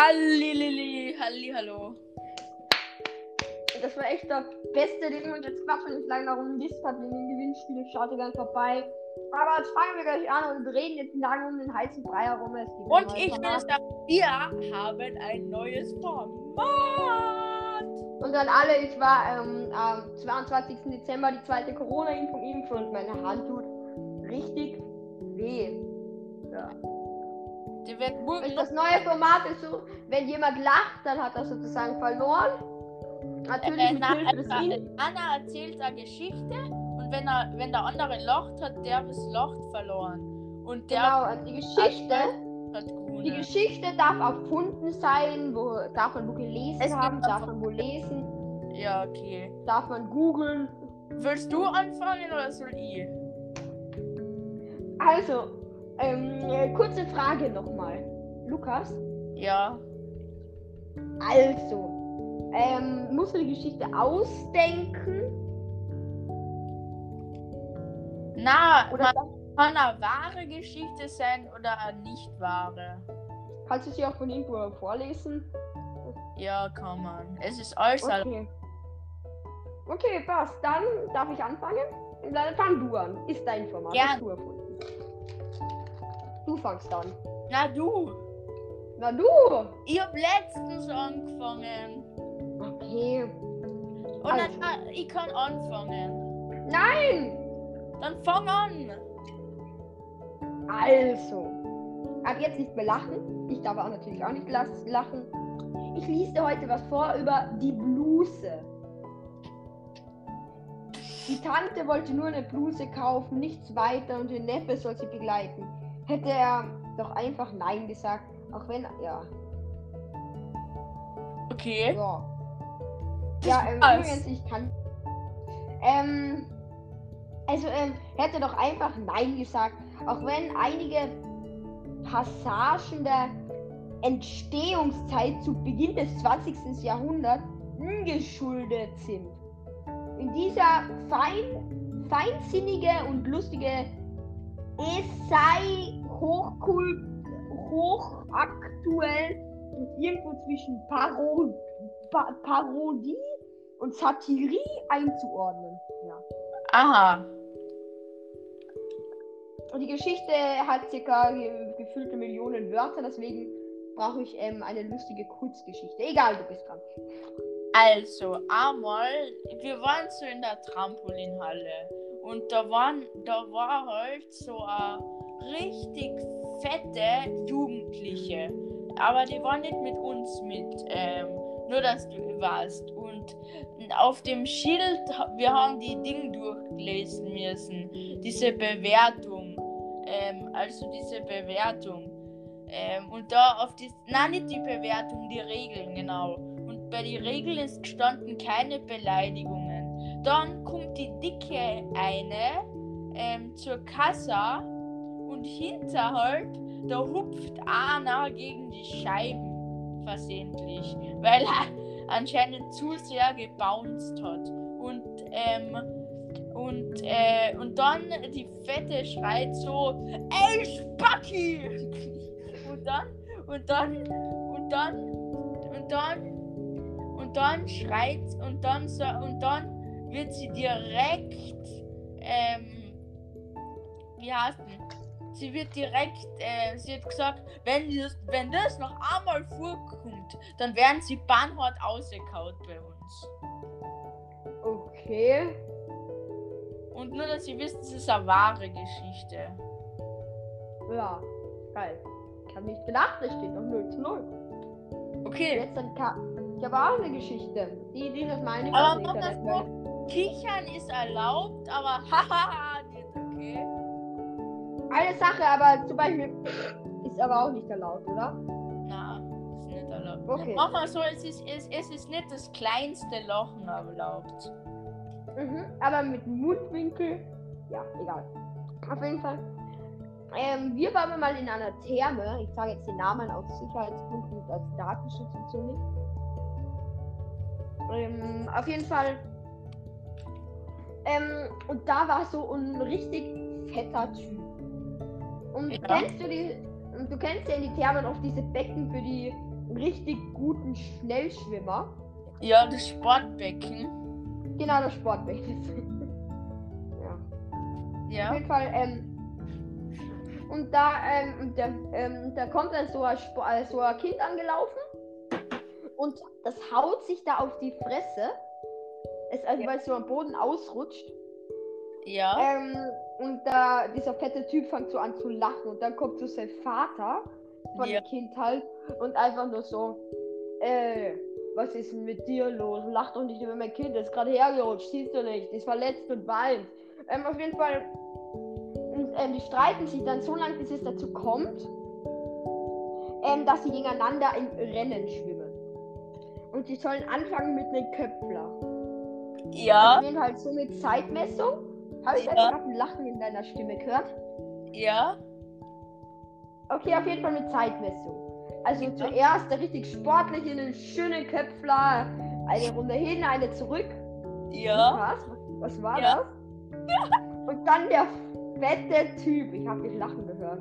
Hallilili, Halli, hallo. Das war echt der beste, wir uns jetzt quatschen in kleiner Runde hat in den Gewinnspielen. Schaut ihr gerne vorbei. Aber jetzt fangen wir gleich an und reden jetzt lange um den heißen Brei herum. Und ich will sagen, wir haben ein neues Format. Und an alle, ich war ähm, am 22. Dezember die zweite Corona-Impfung impfen und meine Hand tut richtig weh. Ja. Die wird das neue Format ist so, wenn jemand lacht, dann hat er sozusagen verloren. Natürlich Äh, mit na, Hilfe des also, In Anna erzählt eine Geschichte und wenn, er, wenn der andere lacht, hat der das Lacht verloren. Und der Genau, und die Geschichte, die Geschichte darf erfunden sein, wo darf man wo gelesen Es haben, darf man wo lesen, Ja, okay. darf man googeln. Willst du anfangen oder soll ich? Also, ähm, äh, kurze Frage nochmal. Lukas, Ja. also, ähm, musst du die Geschichte ausdenken? Na, Oder kann eine wahre Geschichte sein oder eine nicht wahre. kannst du sie auch von irgendwo vorlesen? Ja, kann man. Es ist alles. Okay. Okay, passt. Dann darf ich anfangen? Dann fang du an. Ist dein Format. Gern. Du fangst an. Na du, Na du! ich hab letztens angefangen. Okay. Und Also. dann, ich kann anfangen. Nein! Dann fang an. Also. Ab jetzt nicht mehr lachen. Ich darf auch natürlich auch nicht lachen. Ich lese dir heute was vor über die Bluse. Die Tante wollte nur eine Bluse kaufen, nichts weiter und der Neffe soll sie begleiten. Hätte er doch einfach Nein gesagt, auch wenn ja. Okay. Ja. Ja, ähm, übrigens, ich kann. Ähm, also, ähm, hätte doch einfach Nein gesagt. Auch wenn einige Passagen der Entstehungszeit zu Beginn des 20. Jahrhunderts ungeschuldet sind. In dieser fein, feinsinnige und lustige Essay hochkul hochaktuell und irgendwo zwischen Paro pa Parodie und Satirie einzuordnen. Ja. Aha. Und die Geschichte hat circa ge gefühlte Millionen Wörter, deswegen brauche ich ähm, eine lustige Kurzgeschichte. Egal, du bist dran. Also, einmal, wir waren so in der Trampolinhalle und da waren, da war halt so eine richtig fette Jugendliche. Aber die waren nicht mit uns mit, ähm, nur dass du warst. Und auf dem Schild, wir haben die Dinge durchlesen müssen, diese Bewertung, ähm, also diese Bewertung. Ähm, und da auf die, nein, nicht die Bewertung, die Regeln, genau. Und bei den Regeln ist gestanden keine Beleidigungen. Dann kommt die Dicke eine ähm, zur Kassa und hinterhalb, da hupft einer gegen die Scheiben versehentlich, weil er anscheinend zu sehr gebounced hat. Und, ähm, und, äh, und dann die Fette schreit so, ey Spacki! Und dann, und dann, und dann, und dann, und dann schreit, und dann, und dann wird sie direkt, ähm, wie heißt denn? Sie wird direkt, äh, sie hat gesagt, wenn das, wenn das noch einmal vorkommt, dann werden sie bannhart ausgekaut bei uns. Okay. Und nur, dass ihr wisst, es ist eine wahre Geschichte. Ja, geil. Ich habe nicht gedacht, es steht noch 0 zu 0. Okay, Jetzt dann ich habe auch eine Geschichte. Die, die das meine ich Aber das weil- Kichern ist erlaubt, aber hahaha, nicht okay. Eine Sache, aber zum Beispiel ist aber auch nicht erlaubt, oder? Na, ist nicht erlaubt. Okay. Mach mal so, es ist, es, es ist nicht das kleinste Lachen erlaubt. Mhm, aber mit Mundwinkel. Ja, egal. Auf jeden Fall. Ähm, wir waren mal in einer Therme. Ich sage jetzt den Namen aus Sicherheitsgründen und als Datenschutz und so nicht. Ähm, auf jeden Fall. Ähm, und da war so ein richtig fetter Typ. Und Ja. kennst du die. Du kennst ja in die Thermen oft diese Becken für die richtig guten Schnellschwimmer. Ja, das Sportbecken. Genau, das Sportbecken. ja. Auf Ja. jeden Fall, ähm, und da, ähm, und da, ähm, da kommt dann so ein, Sp- äh, so ein Kind angelaufen und das haut sich da auf die Fresse. Es, also, Ja. weil es so am Boden ausrutscht. Ja. Ähm, und da dieser fette Typ fängt so an zu lachen und dann kommt so sein Vater von Ja. dem Kind halt und einfach nur so, äh, was ist denn mit dir los? Lach doch nicht über mein Kind, das ist gerade hergerutscht, siehst du nicht, ist verletzt und weint. Ähm, auf jeden Fall, und, ähm, die streiten sich dann so lange, bis es dazu kommt, ähm, dass sie gegeneinander im Rennen schwimmen. Und sie sollen anfangen mit einem Köpfler. Ja. Auf jeden Fall so eine Zeitmessung. Habe ich Ja. gerade ein Lachen in deiner Stimme gehört? Ja. Okay, auf jeden Fall mit Zeitmessung. Also Ja. zuerst der richtig sportlich in einen schönen Köpfler. Eine Runde hin, eine zurück. Ja. Was? Was war Ja. das? Und dann der fette Typ. Ich habe dich lachen gehört.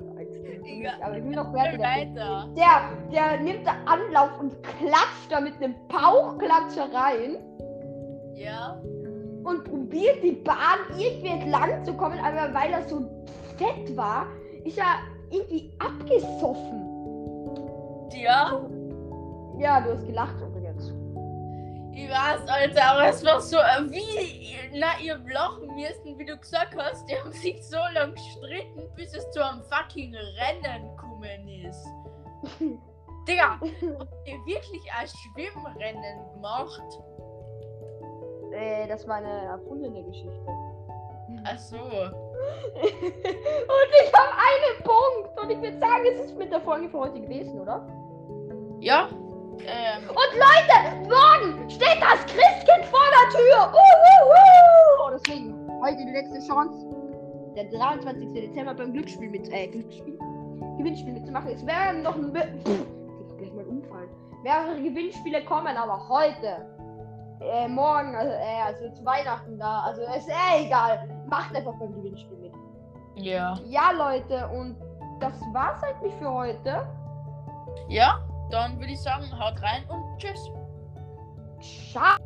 Ja. Aber ich will noch fertig. Weiter. Der, der nimmt da Anlauf und klatscht da mit einem Bauchklatscher rein. Ja. Und probiert die Bahn irgendwie entlang zu kommen, aber weil er so fett war, ist er irgendwie abgesoffen. Ja. Ja, du hast gelacht übrigens. Ich weiß, Alter, aber es war so, äh, wie, na, ihr lachen müssen, wie du gesagt hast, die haben sich so lange gestritten, bis es zu einem fucking Rennen gekommen ist. Digga, habt ihr wirklich ein Schwimmrennen gemacht? Äh, das war eine erfundene Geschichte. Ach so. und ich habe einen Punkt. Und ich würde sagen, es ist mit der Folge für heute gewesen, oder? Ja. Ähm, Und Leute, morgen steht das Christkind vor der Tür. Uh, uh, uh. Deswegen, heute die letzte Chance, der 23. Dezember beim Glücksspiel mit, äh, Glücksspiel? Gewinnspiel mitzumachen. Es werden noch ein, Pff, gleich mal umfallen. Mehrere Gewinnspiele kommen, aber heute, äh, morgen, also, äh, also zu Weihnachten da, also ist eh egal. Macht einfach beim Gewinnspiel mit. ja. Ja, Leute, und das war's eigentlich für heute. Ja, dann würde ich sagen, haut rein und tschüss. Ciao.